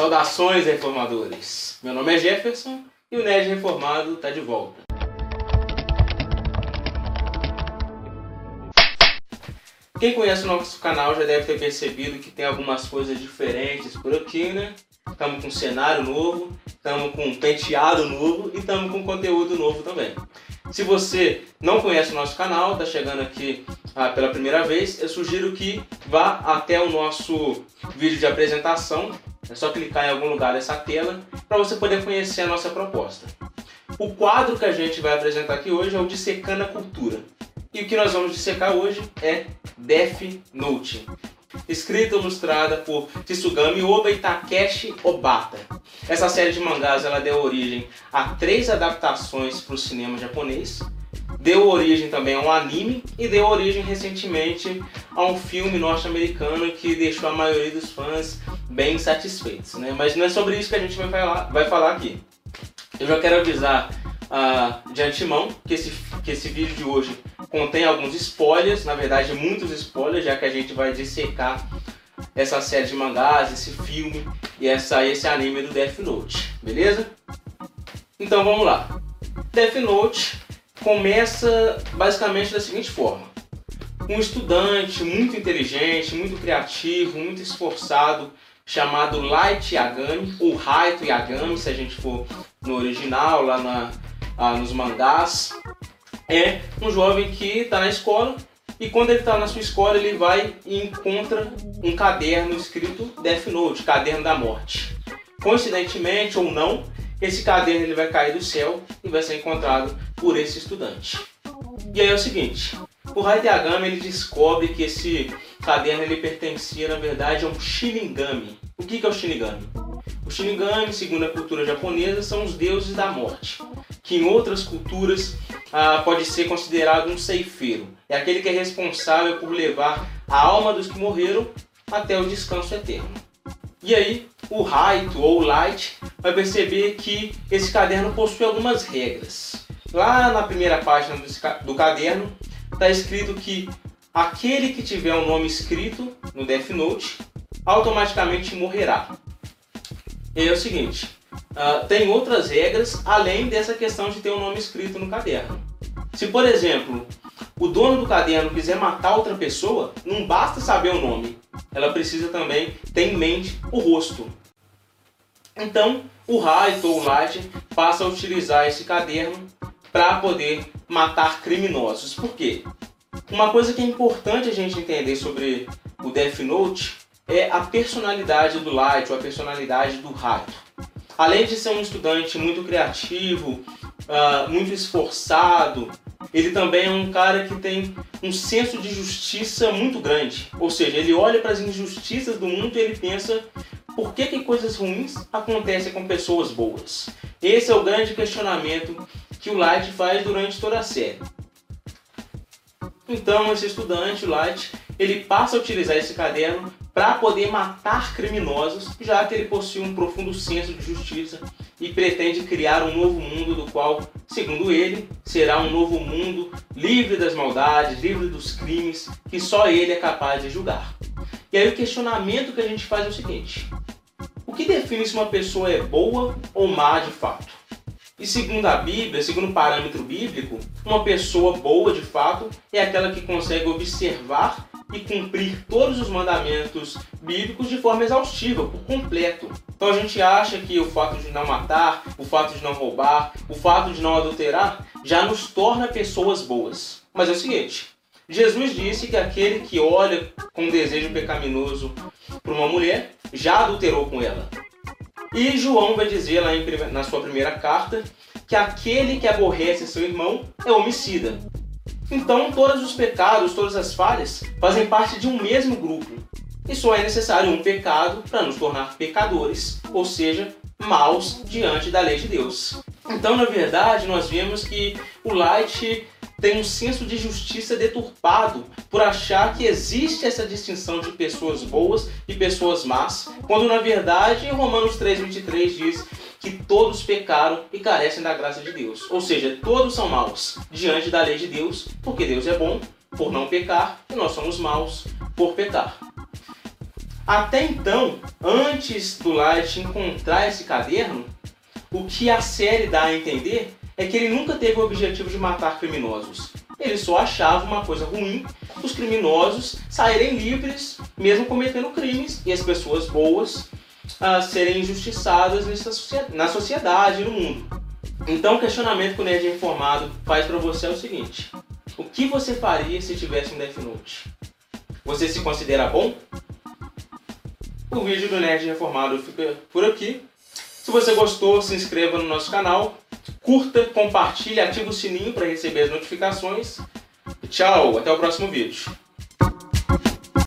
Saudações, reformadores! Meu nome é Jefferson e o Nerd Reformado está de volta. Quem conhece o nosso canal já deve ter percebido que tem algumas coisas diferentes por aqui, né? Estamos com um cenário novo, estamos com um penteado novo e estamos com conteúdo novo também. Se você não conhece o nosso canal, está chegando aqui ah, pela primeira vez, eu sugiro que vá até o nosso vídeo de apresentação. É só clicar em algum lugar dessa tela para você poder conhecer a nossa proposta. O quadro que a gente vai apresentar aqui hoje é o Dissecando a Cultura. E o que nós vamos dissecar hoje é Death Note, escrita e ilustrada por Tsugami Oba e Takeshi Obata. Essa série de mangás ela deu origem a três adaptações para o cinema japonês, deu origem também a um anime e deu origem recentemente a um filme norte-americano que deixou a maioria dos fãs bem satisfeitos. Né? Mas não é sobre isso que a gente vai falar, vai falar aqui. Eu já quero avisar uh, de antemão que esse, que esse vídeo de hoje contém alguns spoilers, na verdade muitos spoilers, já que a gente vai dissecar essa série de mangás, esse filme e essa, esse anime do Death Note, beleza? Então vamos lá. Death Note começa basicamente da seguinte forma. Um estudante muito inteligente, muito criativo, muito esforçado, chamado Light Yagami, ou Raito Yagami, se a gente for no original, lá na, ah, nos mangás, é um jovem que está na escola e quando ele está na sua escola ele vai e encontra um caderno escrito Death Note, caderno da morte. Coincidentemente ou não, esse caderno ele vai cair do céu e vai ser encontrado por esse estudante. E aí é o seguinte, o Haidagami ele descobre que esse caderno ele pertencia na verdade a um Shinigami. O que é o Shinigami? O Shinigami, segundo a cultura japonesa, são os deuses da morte, que em outras culturas ah, pode ser considerado um ceifeiro. É aquele que é responsável por levar a alma dos que morreram até o descanso eterno. E aí, o Raito ou Light vai perceber que esse caderno possui algumas regras. Lá na primeira página do caderno está escrito que aquele que tiver um nome escrito no Death Note automaticamente morrerá. E é o seguinte, uh, tem outras regras além dessa questão de ter um nome escrito no caderno. Se, por exemplo, o dono do caderno quiser matar outra pessoa, não basta saber o nome, ela precisa também ter em mente o rosto. Então, o Raito ou o Light passa a utilizar esse caderno para poder matar criminosos. Por quê? Uma coisa que é importante a gente entender sobre o Death Note é a personalidade do Light ou a personalidade do Raito. Além de ser um estudante muito criativo, uh, muito esforçado, ele também é um cara que tem um senso de justiça muito grande. Ou seja, ele olha para as injustiças do mundo e ele pensa por que, que coisas ruins acontecem com pessoas boas. Esse é o grande questionamento que o Light faz durante toda a série. Então, esse estudante, o Light, ele passa a utilizar esse caderno para poder matar criminosos, já que ele possui um profundo senso de justiça e pretende criar um novo mundo do qual, segundo ele, será um novo mundo livre das maldades, livre dos crimes que só ele é capaz de julgar. E aí o questionamento que a gente faz é o seguinte: o que define se uma pessoa é boa ou má de fato? E segundo a Bíblia, segundo o parâmetro bíblico, uma pessoa boa de fato é aquela que consegue observar e cumprir todos os mandamentos bíblicos de forma exaustiva, por completo. Então a gente acha que o fato de não matar, o fato de não roubar, o fato de não adulterar já nos torna pessoas boas. Mas é o seguinte: Jesus disse que aquele que olha com desejo pecaminoso para uma mulher já adulterou com ela. E João vai dizer lá em, na sua primeira carta que aquele que aborrece seu irmão é homicida. Então, todos os pecados, todas as falhas fazem parte de um mesmo grupo. E só é necessário um pecado para nos tornar pecadores, ou seja, maus diante da lei de Deus. Então, na verdade, nós vemos que o Light tem um senso de justiça deturpado por achar que existe essa distinção de pessoas boas e pessoas más, quando na verdade Romanos 3:23 diz que todos pecaram e carecem da graça de Deus. Ou seja, todos são maus diante da lei de Deus, porque Deus é bom por não pecar e nós somos maus por pecar. Até então, antes do Light encontrar esse caderno, o que a série dá a entender é que ele nunca teve o objetivo de matar criminosos. Ele só achava uma coisa ruim os criminosos saírem livres, mesmo cometendo crimes, e as pessoas boas uh, serem injustiçadas nessa, na sociedade e no mundo. Então, o questionamento que o Nerd Informado faz para você é o seguinte: O que você faria se tivesse um Death Note? Você se considera bom? O vídeo do Nerd Reformado fica por aqui. Se você gostou, se inscreva no nosso canal, curta, compartilhe, ative o sininho para receber as notificações. Tchau, até o próximo vídeo.